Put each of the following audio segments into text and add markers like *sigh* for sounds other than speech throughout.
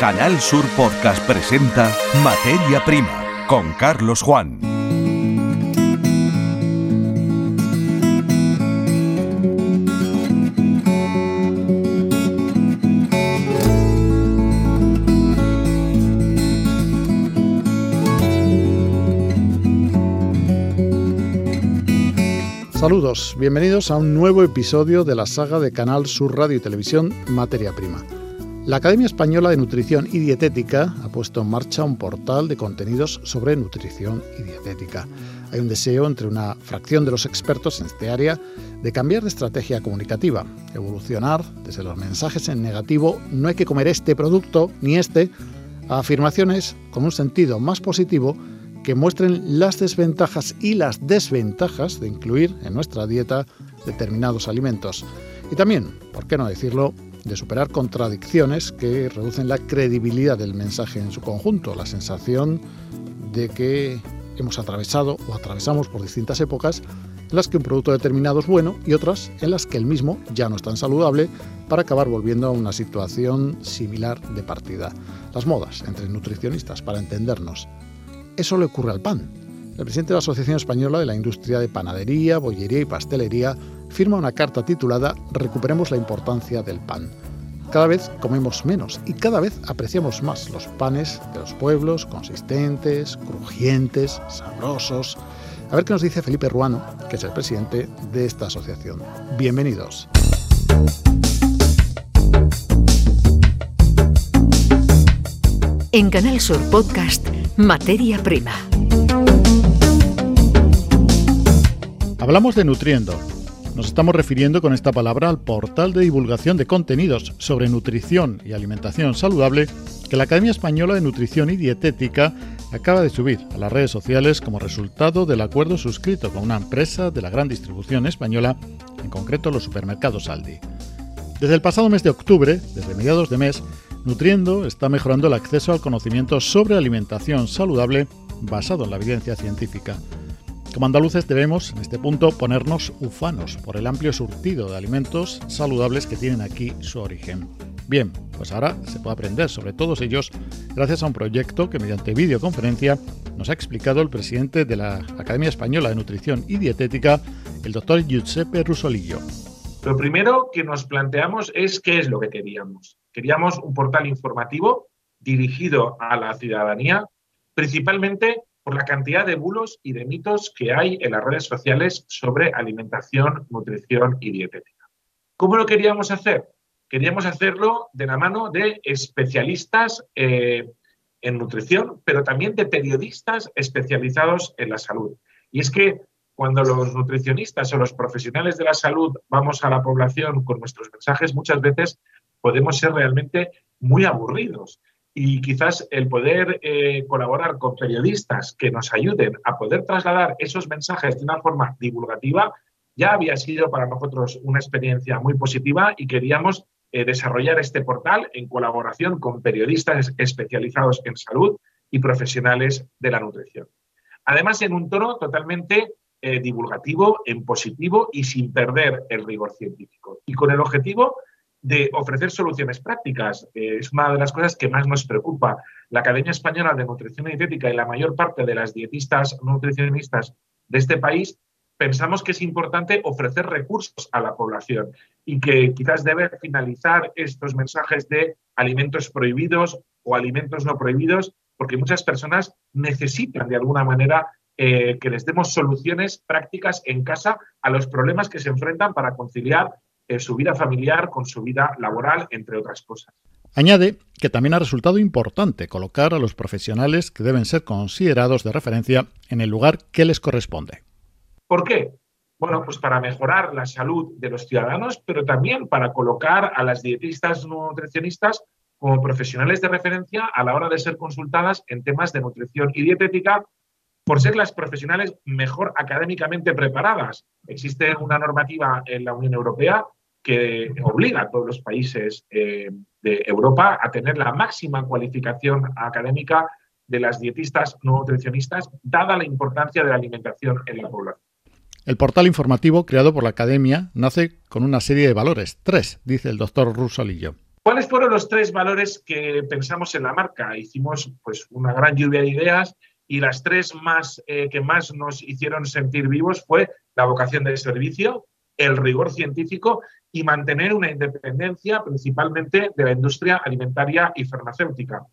Canal Sur Podcast presenta Materia Prima con Carlos Juan. Saludos, bienvenidos a un nuevo episodio de la saga de Canal Sur Radio y Televisión Materia Prima. La Academia Española de Nutrición y Dietética ha puesto en marcha un portal de contenidos sobre nutrición y dietética. Hay un deseo entre una fracción de los expertos en este área de cambiar de estrategia comunicativa, evolucionar desde los mensajes en negativo, no hay que comer este producto ni este, a afirmaciones con un sentido más positivo que muestren las desventajas y las desventajas de incluir en nuestra dieta determinados alimentos. Y también, por qué no decirlo, de superar contradicciones que reducen la credibilidad del mensaje en su conjunto, la sensación de que hemos atravesado o atravesamos por distintas épocas en las que un producto determinado es bueno y otras en las que el mismo ya no es tan saludable para acabar volviendo a una situación similar de partida. Las modas entre nutricionistas, para entendernos. Eso le ocurre al pan. El presidente de la Asociación Española de la Industria de Panadería, Bollería y Pastelería firma una carta titulada Recuperemos la importancia del pan. Cada vez comemos menos y cada vez apreciamos más los panes de los pueblos, consistentes, crujientes, sabrosos. A ver qué nos dice Felipe Ruano, que es el presidente de esta asociación. Bienvenidos. En Canal Sur Podcast Materia Prima. Hablamos de nutriendo. Nos estamos refiriendo con esta palabra al portal de divulgación de contenidos sobre nutrición y alimentación saludable que la Academia Española de Nutrición y Dietética acaba de subir a las redes sociales como resultado del acuerdo suscrito con una empresa de la gran distribución española, en concreto los supermercados Aldi. Desde el pasado mes de octubre, desde mediados de mes, Nutriendo está mejorando el acceso al conocimiento sobre alimentación saludable basado en la evidencia científica. Como andaluces debemos, en este punto, ponernos ufanos por el amplio surtido de alimentos saludables que tienen aquí su origen. Bien, pues ahora se puede aprender sobre todos ellos gracias a un proyecto que mediante videoconferencia nos ha explicado el presidente de la Academia Española de Nutrición y Dietética, el doctor Giuseppe Rusolillo. Lo primero que nos planteamos es qué es lo que queríamos. Queríamos un portal informativo dirigido a la ciudadanía, principalmente por la cantidad de bulos y de mitos que hay en las redes sociales sobre alimentación, nutrición y dietética. ¿Cómo lo queríamos hacer? Queríamos hacerlo de la mano de especialistas eh, en nutrición, pero también de periodistas especializados en la salud. Y es que cuando los nutricionistas o los profesionales de la salud vamos a la población con nuestros mensajes, muchas veces podemos ser realmente muy aburridos. Y quizás el poder eh, colaborar con periodistas que nos ayuden a poder trasladar esos mensajes de una forma divulgativa ya había sido para nosotros una experiencia muy positiva y queríamos eh, desarrollar este portal en colaboración con periodistas especializados en salud y profesionales de la nutrición. Además, en un tono totalmente eh, divulgativo, en positivo y sin perder el rigor científico. Y con el objetivo de ofrecer soluciones prácticas. Eh, es una de las cosas que más nos preocupa. La Academia Española de Nutrición y Dietética y la mayor parte de las dietistas nutricionistas de este país pensamos que es importante ofrecer recursos a la población y que quizás debe finalizar estos mensajes de alimentos prohibidos o alimentos no prohibidos, porque muchas personas necesitan de alguna manera eh, que les demos soluciones prácticas en casa a los problemas que se enfrentan para conciliar eh, su vida familiar con su vida laboral, entre otras cosas. Añade que también ha resultado importante colocar a los profesionales que deben ser considerados de referencia en el lugar que les corresponde. ¿Por qué? Bueno, pues para mejorar la salud de los ciudadanos, pero también para colocar a las dietistas nutricionistas como profesionales de referencia a la hora de ser consultadas en temas de nutrición y dietética, por ser las profesionales mejor académicamente preparadas. Existe una normativa en la Unión Europea que obliga a todos los países eh, de Europa a tener la máxima cualificación académica de las dietistas no nutricionistas, dada la importancia de la alimentación en la población. El portal informativo creado por la Academia nace con una serie de valores, tres, dice el doctor Rusolillo. ¿Cuáles fueron los tres valores que pensamos en la marca? Hicimos pues, una gran lluvia de ideas y las tres más, eh, que más nos hicieron sentir vivos fue la vocación del servicio, el rigor científico y mantener una independencia principalmente de la industria alimentaria y farmacéutica.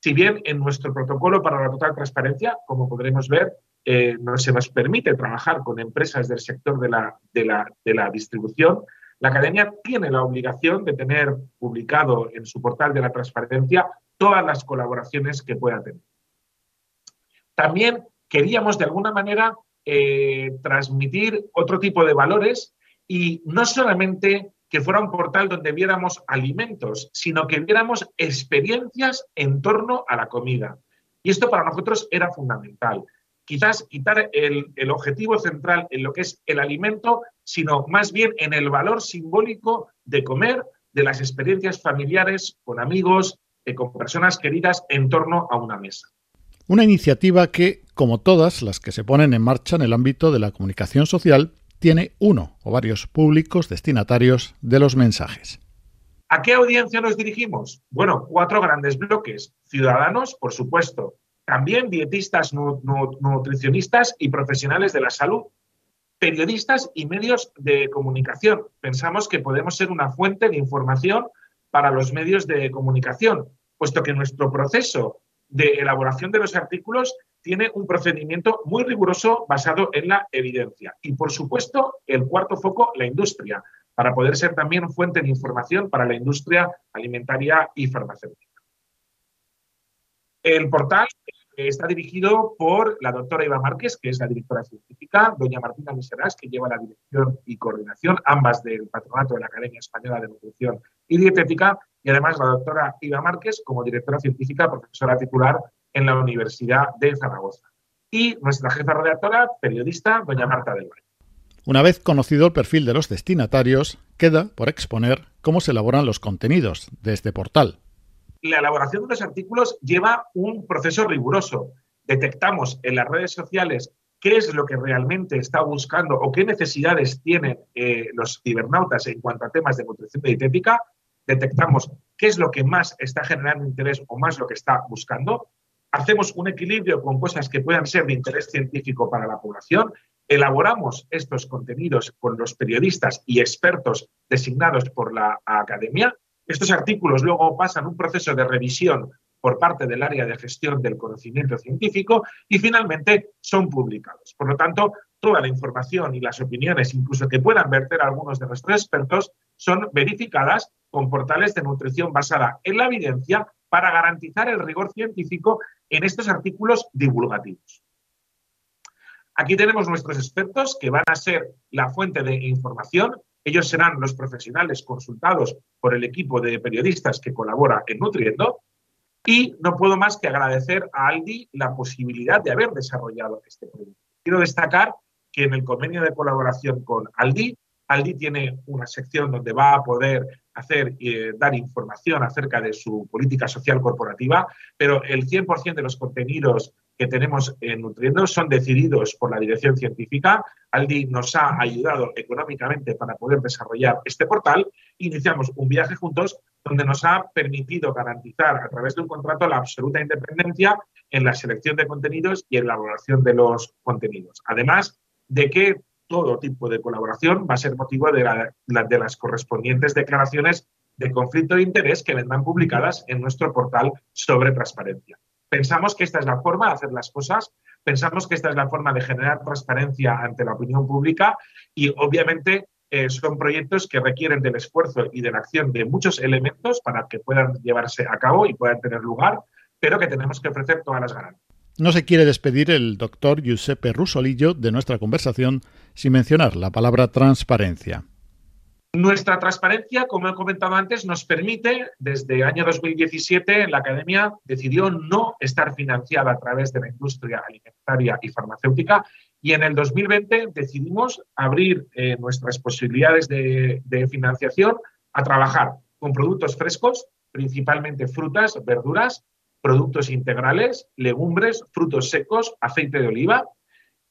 Si bien en nuestro protocolo para la total transparencia, como podremos ver, eh, no se nos permite trabajar con empresas del sector de la, de la, de la distribución, la Academia tiene la obligación de tener publicado en su portal de la transparencia todas las colaboraciones que pueda tener. También queríamos de alguna manera eh, transmitir otro tipo de valores y no solamente que fuera un portal donde viéramos alimentos, sino que viéramos experiencias en torno a la comida. Y esto para nosotros era fundamental. Quizás quitar el, el objetivo central en lo que es el alimento, sino más bien en el valor simbólico de comer, de las experiencias familiares, con amigos, eh, con personas queridas en torno a una mesa. Una iniciativa que, como todas las que se ponen en marcha en el ámbito de la comunicación social, tiene uno o varios públicos destinatarios de los mensajes. ¿A qué audiencia nos dirigimos? Bueno, cuatro grandes bloques. Ciudadanos, por supuesto. También dietistas, nutricionistas y profesionales de la salud. Periodistas y medios de comunicación. Pensamos que podemos ser una fuente de información para los medios de comunicación, puesto que nuestro proceso de elaboración de los artículos tiene un procedimiento muy riguroso basado en la evidencia. Y, por supuesto, el cuarto foco, la industria, para poder ser también fuente de información para la industria alimentaria y farmacéutica. El portal está dirigido por la doctora Iva Márquez, que es la directora científica, doña Martina Miserás, que lleva la dirección y coordinación, ambas del patronato de la Academia Española de Nutrición y Dietética, y además la doctora Iva Márquez como directora científica, profesora titular en la Universidad de Zaragoza. Y nuestra jefa redactora, periodista, doña Marta del Valle. Una vez conocido el perfil de los destinatarios, queda por exponer cómo se elaboran los contenidos de este portal. La elaboración de los artículos lleva un proceso riguroso. Detectamos en las redes sociales qué es lo que realmente está buscando o qué necesidades tienen eh, los cibernautas en cuanto a temas de nutrición dietética. Detectamos qué es lo que más está generando interés o más lo que está buscando hacemos un equilibrio con cosas que puedan ser de interés científico para la población, elaboramos estos contenidos con los periodistas y expertos designados por la academia. Estos artículos luego pasan un proceso de revisión por parte del área de gestión del conocimiento científico y finalmente son publicados. Por lo tanto, toda la información y las opiniones, incluso que puedan verter algunos de nuestros expertos, son verificadas con portales de nutrición basada en la evidencia para garantizar el rigor científico en estos artículos divulgativos. Aquí tenemos nuestros expertos que van a ser la fuente de información. Ellos serán los profesionales consultados por el equipo de periodistas que colabora en Nutriendo. Y no puedo más que agradecer a Aldi la posibilidad de haber desarrollado este proyecto. Quiero destacar que en el convenio de colaboración con Aldi Aldi tiene una sección donde va a poder hacer eh, dar información acerca de su política social corporativa, pero el 100% de los contenidos que tenemos en Nutriendo son decididos por la dirección científica. Aldi nos ha ayudado económicamente para poder desarrollar este portal. Iniciamos un viaje juntos donde nos ha permitido garantizar a través de un contrato la absoluta independencia en la selección de contenidos y en la elaboración de los contenidos. Además de que todo tipo de colaboración va a ser motivo de, de las correspondientes declaraciones de conflicto de interés que vendrán publicadas en nuestro portal sobre transparencia. Pensamos que esta es la forma de hacer las cosas, pensamos que esta es la forma de generar transparencia ante la opinión pública y obviamente eh, son proyectos que requieren del esfuerzo y de la acción de muchos elementos para que puedan llevarse a cabo y puedan tener lugar, pero que tenemos que ofrecer todas las garantías. No se quiere despedir el doctor Giuseppe Rusolillo de nuestra conversación sin mencionar la palabra transparencia. Nuestra transparencia, como he comentado antes, nos permite, desde el año 2017, la Academia decidió no estar financiada a través de la industria alimentaria y farmacéutica y en el 2020 decidimos abrir eh, nuestras posibilidades de financiación a trabajar con productos frescos, principalmente frutas, verduras, productos integrales, legumbres, frutos secos, aceite de oliva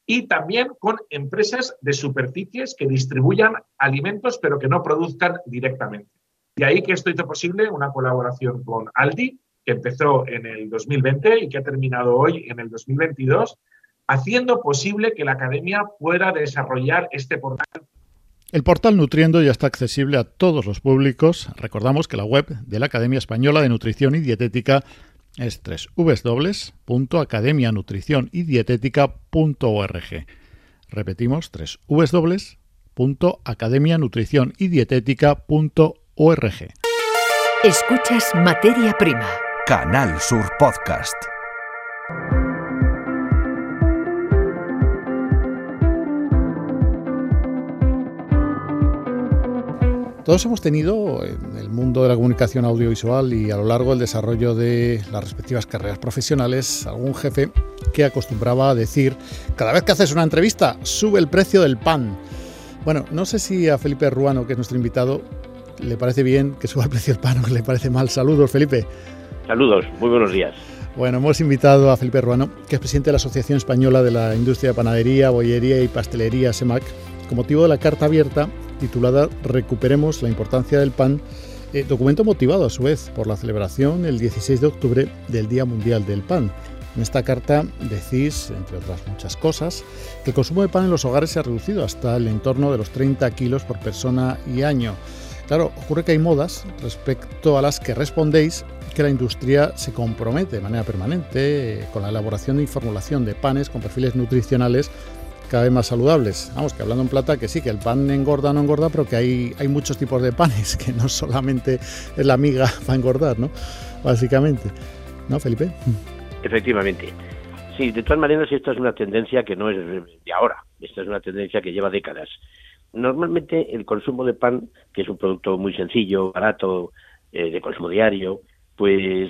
y también con empresas de superficies que distribuyan alimentos pero que no produzcan directamente. Y ahí que esto hizo posible una colaboración con Aldi, que empezó en el 2020 y que ha terminado hoy en el 2022, haciendo posible que la academia pueda desarrollar este portal. El portal Nutriendo ya está accesible a todos los públicos. Recordamos que la web de la Academia Española de Nutrición y Dietética es www.academianutricionyDietética.org. Repetimos, www.academianutricionyDietética.org. Escuchas Materia Prima. Canal Sur Podcast. Todos hemos tenido en el mundo de la comunicación audiovisual y a lo largo del desarrollo de las respectivas carreras profesionales algún jefe que acostumbraba a decir, cada vez que haces una entrevista, sube el precio del pan. Bueno, no sé si a Felipe Ruano, que es nuestro invitado, le parece bien que suba el precio del pan o le parece mal. Saludos, Felipe. Saludos, muy buenos días. Bueno, hemos invitado a Felipe Ruano, que es presidente de la Asociación Española de la Industria de Panadería, Bollería y Pastelería, SEMAC, con motivo de la carta abierta titulada Recuperemos la importancia del pan, eh, documento motivado a su vez por la celebración el 16 de octubre del Día Mundial del Pan. En esta carta decís, entre otras muchas cosas, que el consumo de pan en los hogares se ha reducido hasta el entorno de los 30 kilos por persona y año. Claro, ocurre que hay modas respecto a las que respondéis que la industria se compromete de manera permanente eh, con la elaboración y formulación de panes con perfiles nutricionales cada vez más saludables. Vamos, que hablando en plata, que sí, que el pan engorda o no engorda, pero que hay, hay muchos tipos de panes, *laughs* que no solamente es la miga *laughs* para engordar, ¿no? Básicamente. ¿No, Felipe? Efectivamente. Sí, de todas maneras, esta es una tendencia que no es de ahora, esta es una tendencia que lleva décadas. Normalmente el consumo de pan, que es un producto muy sencillo, barato, eh, de consumo diario, pues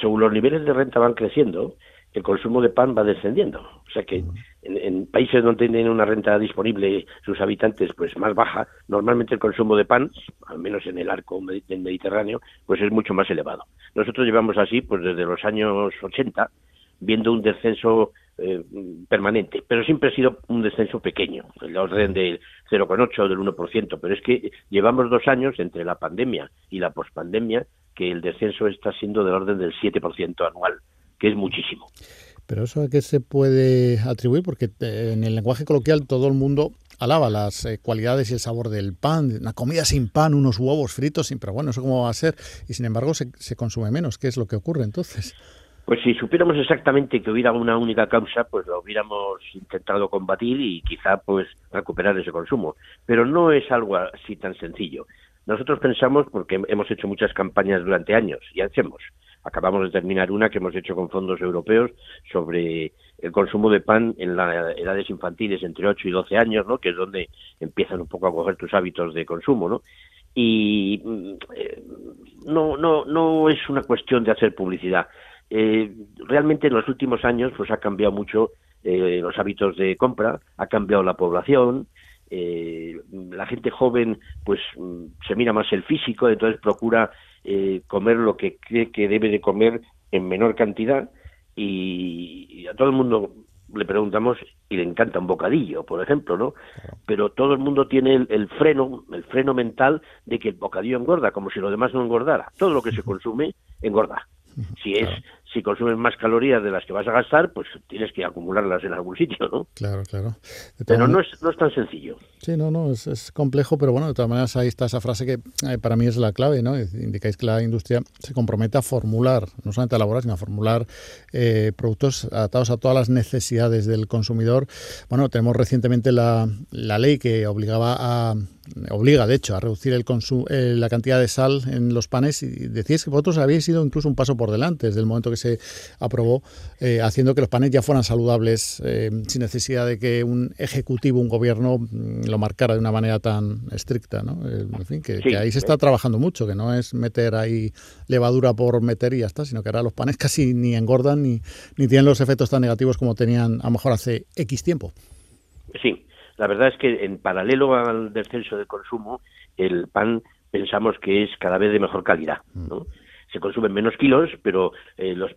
según los niveles de renta van creciendo, el consumo de pan va descendiendo. O sea que en, países donde tienen una renta disponible sus habitantes pues más baja, normalmente el consumo de pan, al menos en el arco del Mediterráneo, pues es mucho más elevado. Nosotros llevamos así pues desde los años 80 viendo un descenso eh, permanente, pero siempre ha sido un descenso pequeño, el orden del 0,8 o del 1%, pero es que llevamos dos años entre la pandemia y la pospandemia que el descenso está siendo del orden del 7% anual que es muchísimo. Pero eso a qué se puede atribuir, porque eh, en el lenguaje coloquial todo el mundo alaba las eh, cualidades y el sabor del pan, una comida sin pan, unos huevos fritos, sin, pero bueno, eso cómo va a ser, y sin embargo se, se consume menos. ¿Qué es lo que ocurre entonces? Pues si supiéramos exactamente que hubiera una única causa, pues lo hubiéramos intentado combatir y quizá pues recuperar ese consumo. Pero no es algo así tan sencillo. Nosotros pensamos, porque hemos hecho muchas campañas durante años y hacemos, acabamos de terminar una que hemos hecho con fondos europeos sobre el consumo de pan en las edades infantiles entre 8 y 12 años, ¿no? que es donde empiezan un poco a coger tus hábitos de consumo, ¿no? Y mm, eh, no, no, no es una cuestión de hacer publicidad. Eh, realmente en los últimos años pues ha cambiado mucho eh, los hábitos de compra, ha cambiado la población, eh, la gente joven pues mm, se mira más el físico, entonces procura eh, comer lo que cree que debe de comer en menor cantidad y, a todo el mundo le preguntamos y le encanta un bocadillo, por ejemplo, ¿no? Pero todo el mundo tiene el, el, freno, el freno mental de que el bocadillo engorda, como si lo demás no engordara. Todo lo que se *laughs* consume engorda. Si es si consumes más calorías de las que vas a gastar, pues tienes que acumularlas en algún sitio, ¿no? Claro, claro. Pero no es, no es tan sencillo. Sí, no, no, es, complejo, pero bueno, de todas maneras ahí está esa frase que eh, para mí es la clave, ¿no? Indicáis que la industria se compromete a formular, no solamente a elaborar, sino a formular eh, productos adaptados a todas las necesidades del consumidor. Bueno, tenemos recientemente la, la ley que obligaba a obliga, de hecho, a reducir el consumo, eh, la cantidad de sal en los panes y decíais que vosotros habéis ido incluso un paso por delante desde el momento que se aprobó, eh, haciendo que los panes ya fueran saludables eh, sin necesidad de que un ejecutivo, un gobierno mm, lo marcara de una manera tan estricta. ¿no? en fin, que, ahí se está trabajando mucho, que no es meter ahí levadura por meter y ya está, sino que ahora los panes *laughs* casi ni engordan ni, ni tienen los efectos tan negativos como tenían a lo mejor hace X tiempo. Sí, la verdad es que en paralelo al descenso de consumo, el pan pensamos que es cada vez de mejor calidad, mm. Se consumen menos kilos, pero eh, los,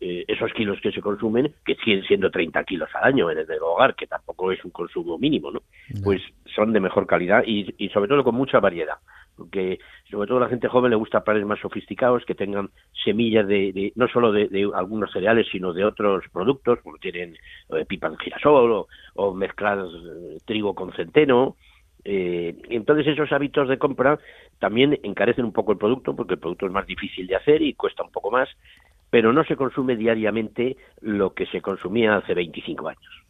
eh, esos kilos que se consumen, que siguen siendo 30 kilos al año en el hogar, que tampoco es un consumo mínimo, ¿no? Pues son de mejor calidad y, y sobre todo con mucha variedad. porque sobre todo a la gente joven le gusta panes más sofisticados, que tengan semillas de, no solo de, algunos cereales, sino de otros productos, como tienen eh, pipas de girasol o, mezclar eh, trigo con centeno. Eh, entonces esos hábitos de compra también encarecen un poco el producto, porque el producto es más difícil de hacer y cuesta un poco más, pero no se consume diariamente lo que se consumía hace 25 años.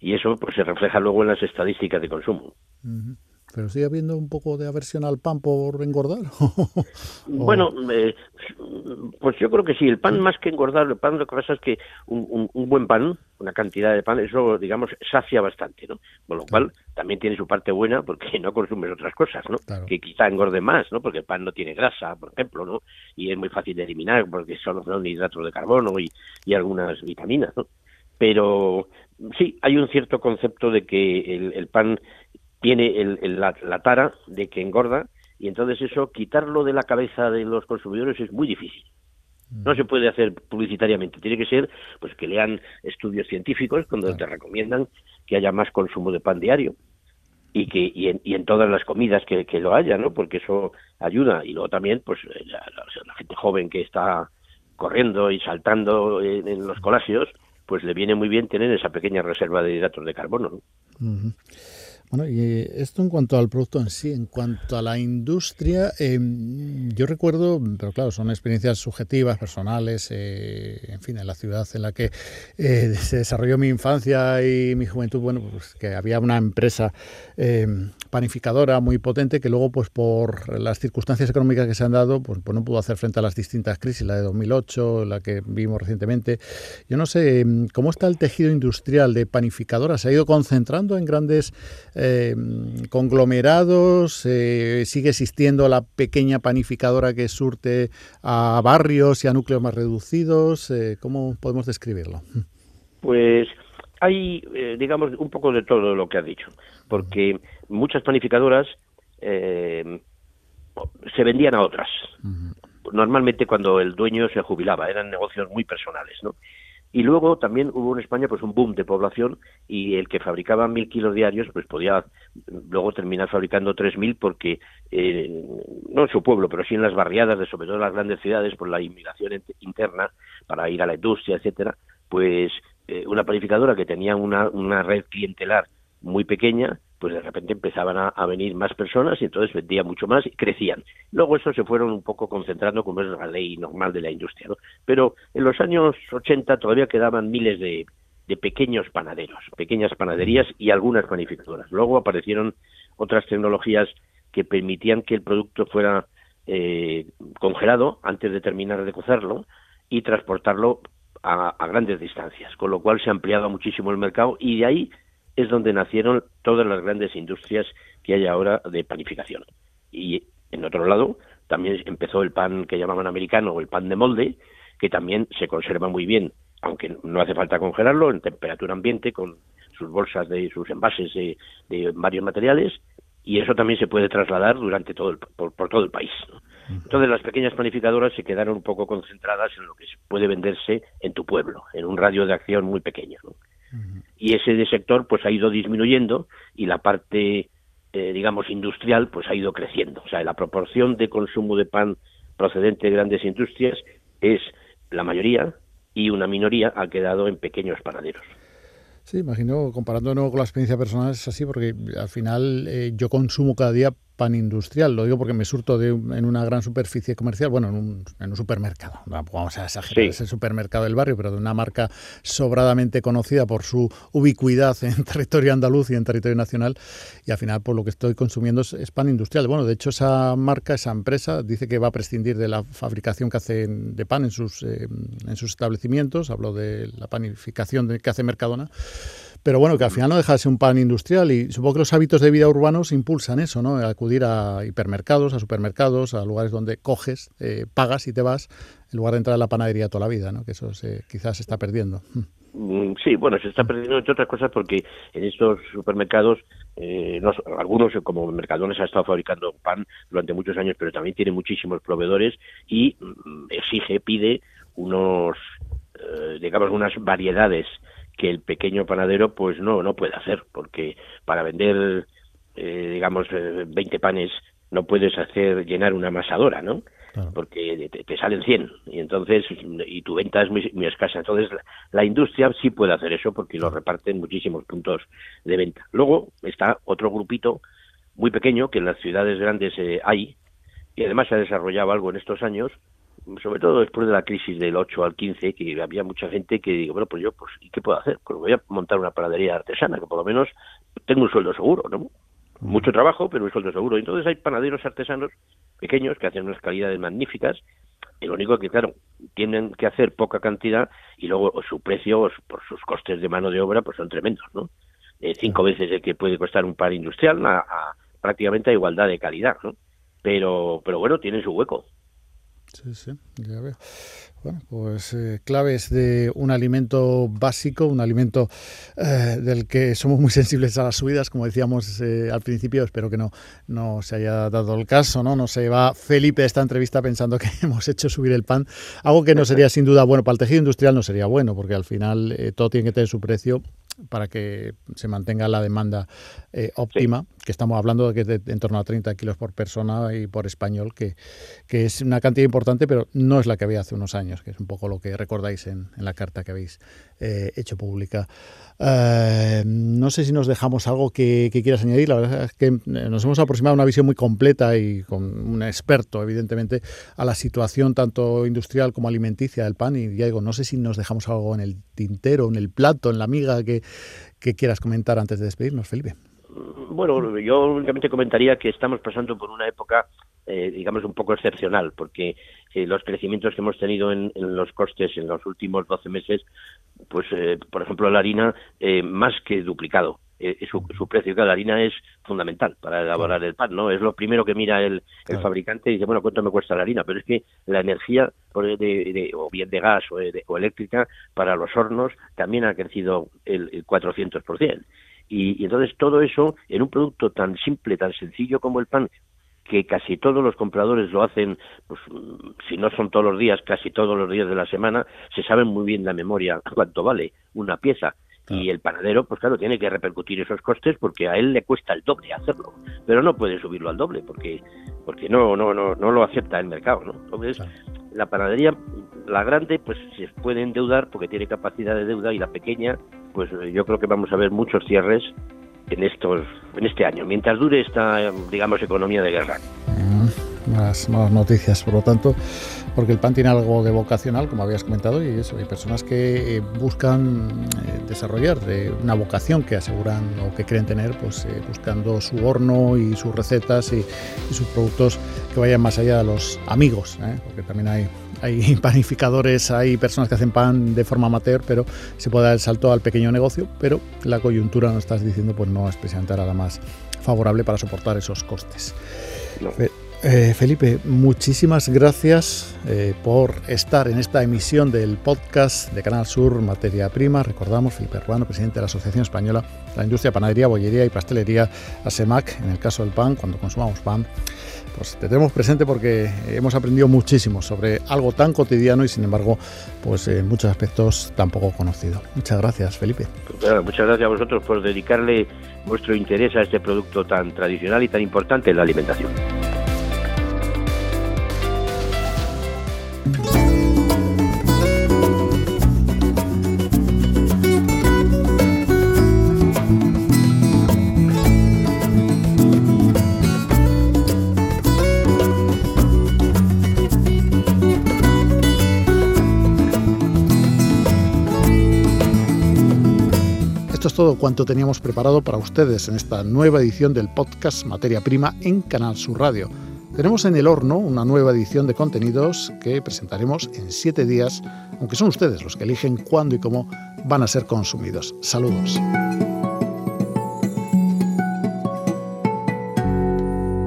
Y eso pues se refleja luego en las estadísticas de consumo. ¿Pero sigue habiendo un poco de aversión al pan por engordar? *laughs* bueno, eh, pues yo creo que sí. El pan más que engordar, el pan lo que pasa es que un, buen pan, una cantidad de pan, eso, digamos, sacia bastante, ¿no? Con lo cual también tiene su parte buena porque *laughs* no consumes otras cosas, ¿no? Que quizá engorde más, ¿no? Porque el pan no tiene grasa, por ejemplo, ¿no? Y es muy fácil de eliminar porque solo son hidratos de carbono y, y algunas vitaminas, ¿no? Pero sí, hay un cierto concepto de que el pan tiene el, la, tara de que engorda y entonces eso quitarlo de la cabeza de los consumidores es muy difícil. No se puede hacer publicitariamente, tiene que ser pues que lean estudios científicos cuando te recomiendan que haya más consumo de pan diario y que y en, y en todas las comidas que, que, lo haya, ¿no? Porque eso ayuda y luego también pues la, gente joven que está corriendo y saltando en, los colegios, pues le viene muy bien tener esa pequeña reserva de hidratos de carbono. ¿no? Bueno, y esto en cuanto al producto en sí, en cuanto a la industria, em, yo recuerdo, pero claro, son experiencias subjetivas, personales, eh, en fin, en la ciudad en la que eh, *laughs* se desarrolló mi infancia y mi juventud, bueno, pues que había una empresa em, panificadora muy potente que luego, pues por las circunstancias económicas que se han dado, pues, pues no pudo hacer frente a las distintas crisis, la de 2008, la que vimos recientemente. Yo no sé, em, ¿cómo está el tejido industrial de panificadoras? ¿Se ha ido concentrando en grandes eh, conglomerados, eh, sigue existiendo la pequeña panificadora que surte a barrios y a núcleos más reducidos. Eh, ¿Cómo podemos describirlo? Pues hay, digamos, un poco de todo lo que has dicho, porque muchas panificadoras se vendían a otras. Normalmente cuando el dueño se jubilaba, eran negocios muy personales, ¿no? Y luego también hubo en España pues un boom de población y el que fabricaba mil kilos diarios pues podía luego terminar fabricando tres mil porque eh, no en su pueblo pero sí en las barriadas de sobre todo en las grandes ciudades por la inmigración interna para ir a la industria etcétera pues eh, una panificadora que tenía una, una red clientelar muy pequeña pues de repente empezaban a, venir más personas y entonces vendía mucho más y crecían. Luego eso se fueron un poco concentrando como es la ley normal de la industria, ¿no? Pero en los años 80 todavía quedaban miles de, de pequeños panaderos, pequeñas panaderías y algunas panificadoras. Luego aparecieron otras tecnologías que permitían que el producto fuera eh, congelado antes de terminar de cocerlo y transportarlo a, a, grandes distancias, con lo cual se ampliaba muchísimo el mercado y de ahí es donde nacieron todas las grandes industrias que hay ahora de panificación. Y en otro lado, también empezó el pan que llamaban americano o el pan de molde, que también se conserva muy bien, aunque no hace falta congelarlo en temperatura ambiente con sus bolsas de sus envases de, varios materiales y eso también se puede trasladar durante todo el, por, todo el país. Entonces las pequeñas panificadoras se quedaron un poco concentradas en lo que puede venderse en tu pueblo, en un radio de acción muy pequeño y ese sector pues ha ido disminuyendo y la parte eh, digamos industrial pues ha ido creciendo. O sea la proporción de consumo de pan procedente de grandes industrias es la mayoría y una minoría ha quedado en pequeños panaderos. Sí, imagino, comparando con la experiencia personal, es así, porque al final eh, yo consumo cada día pan industrial. Lo digo porque me surto de, en una gran superficie comercial, bueno, en un, en un supermercado. Vamos a exagerar, es el supermercado del barrio, pero de una marca sobradamente conocida por su ubicuidad *laughs* en territorio andaluz y en territorio nacional. Y al final, por lo que estoy consumiendo es, pan industrial. Bueno, de hecho, esa marca, esa empresa, dice que va a prescindir de la fabricación que hace de pan en sus, eh, en sus establecimientos. Hablo de la panificación que hace Mercadona pero bueno, que al final no deja de ser un pan industrial y supongo que los hábitos de vida urbanos impulsan eso, ¿no? Acudir a hipermercados, a supermercados, a lugares donde coges, eh, pagas y te vas, en lugar de entrar a la panadería toda la vida, ¿no? Que eso se, quizás se está perdiendo. Mm, sí, bueno, se está perdiendo entre otras cosas porque en estos supermercados, eh, algunos como Mercadones ha estado fabricando pan durante muchos años, pero también tiene muchísimos proveedores y mm, exige, pide unos, eh, digamos, unas variedades que el pequeño panadero pues no no puede hacer porque para vender eh, digamos 20 eh, panes no puedes hacer llenar una amasadora, ¿no? Porque te, salen 100 y entonces y tu venta es muy, escasa. Entonces la, industria sí puede hacer eso porque lo reparten muchísimos puntos de venta. Luego está otro grupito muy pequeño que en las ciudades grandes eh, hay y además se ha desarrollado algo en estos años sobre todo después de la crisis del 8 al 15, que había mucha gente que digo, bueno, pues yo, pues, ¿y qué puedo hacer? Pues voy a montar una panadería artesana, que por lo menos tengo un sueldo seguro, ¿no? Mucho trabajo, pero un sueldo seguro. Entonces hay panaderos artesanos pequeños que hacen unas calidades magníficas, y lo único que, claro, tienen que hacer poca cantidad y luego su precio, por sus costes de mano de obra, pues son tremendos, ¿no? Eh, cinco veces el que puede costar un par industrial a, prácticamente a igualdad de calidad, ¿no? Pero, pero bueno, tienen su hueco. Sí, sí, ya veo. Bueno, pues eh, claves de un alimento básico, un alimento eh, del que somos muy *laughs* sensibles a las subidas, como decíamos eh, al principio. Espero que no, no se haya dado el caso, ¿no? No se va Felipe esta entrevista pensando que *laughs* hemos hecho subir el pan. Algo que no sería sin duda bueno para el tejido industrial, no sería bueno, porque al final todo tiene que tener su precio para que se mantenga la demanda eh, óptima, que estamos hablando de que de, en torno a 30 kilos por persona y por español, que, que, es una cantidad importante, pero no es la que había hace unos años, que es un poco lo que recordáis en, en la carta que habéis eh, hecho pública. Eh, no sé si nos dejamos algo que, quieras añadir. La verdad es que nos hemos aproximado a una visión muy completa y con un experto, evidentemente, a la situación tanto industrial como alimenticia del pan. Y ya digo, no sé si nos dejamos algo en el tintero, en el plato, en la miga que, que quieras comentar antes de despedirnos, Felipe. Bueno, yo únicamente comentaría que estamos pasando por una época eh, digamos, un poco excepcional, porque eh, los crecimientos que hemos tenido en, los costes en los últimos 12 meses, pues, eh, por ejemplo, la harina, más que duplicado. Su, su, precio de la harina es fundamental para elaborar el pan, ¿no? Es lo primero que mira el, el fabricante y dice, bueno, ¿cuánto me cuesta la harina? Pero es que la energía, de, o bien de gas o, o, eléctrica, para los hornos también ha crecido el, el 400%. Y, y, entonces todo eso en un producto tan simple, tan sencillo como el pan, que casi todos los compradores lo hacen, pues, si no son todos los días, casi todos los días de la semana, se saben muy bien la memoria cuánto vale una pieza. Y el panadero, pues claro, tiene que repercutir esos costes porque a él le cuesta el doble hacerlo, pero no puede subirlo al doble porque porque no no no no lo acepta el mercado, ¿no? Entonces, la panadería, la grande, pues se puede endeudar porque tiene capacidad de deuda y la pequeña, pues yo creo que vamos a ver muchos cierres en estos en este año, mientras dure esta digamos economía de guerra. Mm, malas, noticias, por lo tanto, porque el pan tiene algo de vocacional, como habías comentado, y eso, hay personas que eh, buscan eh, desarrollar eh, una vocación que aseguran o que creen tener, pues buscando su horno y sus recetas y, y, sus productos que vayan más allá de los amigos, porque también hay hay *laughs* panificadores, hay personas que hacen pan de forma amateur, pero se puede dar el salto al pequeño negocio, pero la coyuntura, no estás diciendo, pues no es precisamente nada más favorable para soportar esos costes. Eh, Felipe, muchísimas gracias eh, por estar en esta emisión del podcast de Canal Sur Materia Prima. Recordamos, Felipe Ruano, presidente de la Asociación Española de la Industria Panadería, Bollería y Pastelería, ASEMAC, en el caso del pan, cuando consumamos pan pues te tenemos presente porque hemos aprendido muchísimo sobre algo tan cotidiano y sin embargo, pues en muchos aspectos tan poco conocido. Muchas gracias, Felipe. muchas gracias a vosotros por dedicarle vuestro interés a este producto tan tradicional y tan importante en la alimentación. Todo cuanto teníamos preparado para ustedes en esta nueva edición del podcast Materia Prima en Canal Sur Radio. Tenemos en el horno una nueva edición de contenidos que presentaremos en siete días, aunque son ustedes los que eligen cuándo y cómo van a ser consumidos. Saludos.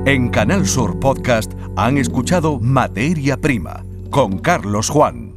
En Canal Sur Podcast han escuchado Materia Prima con Carlos Juan.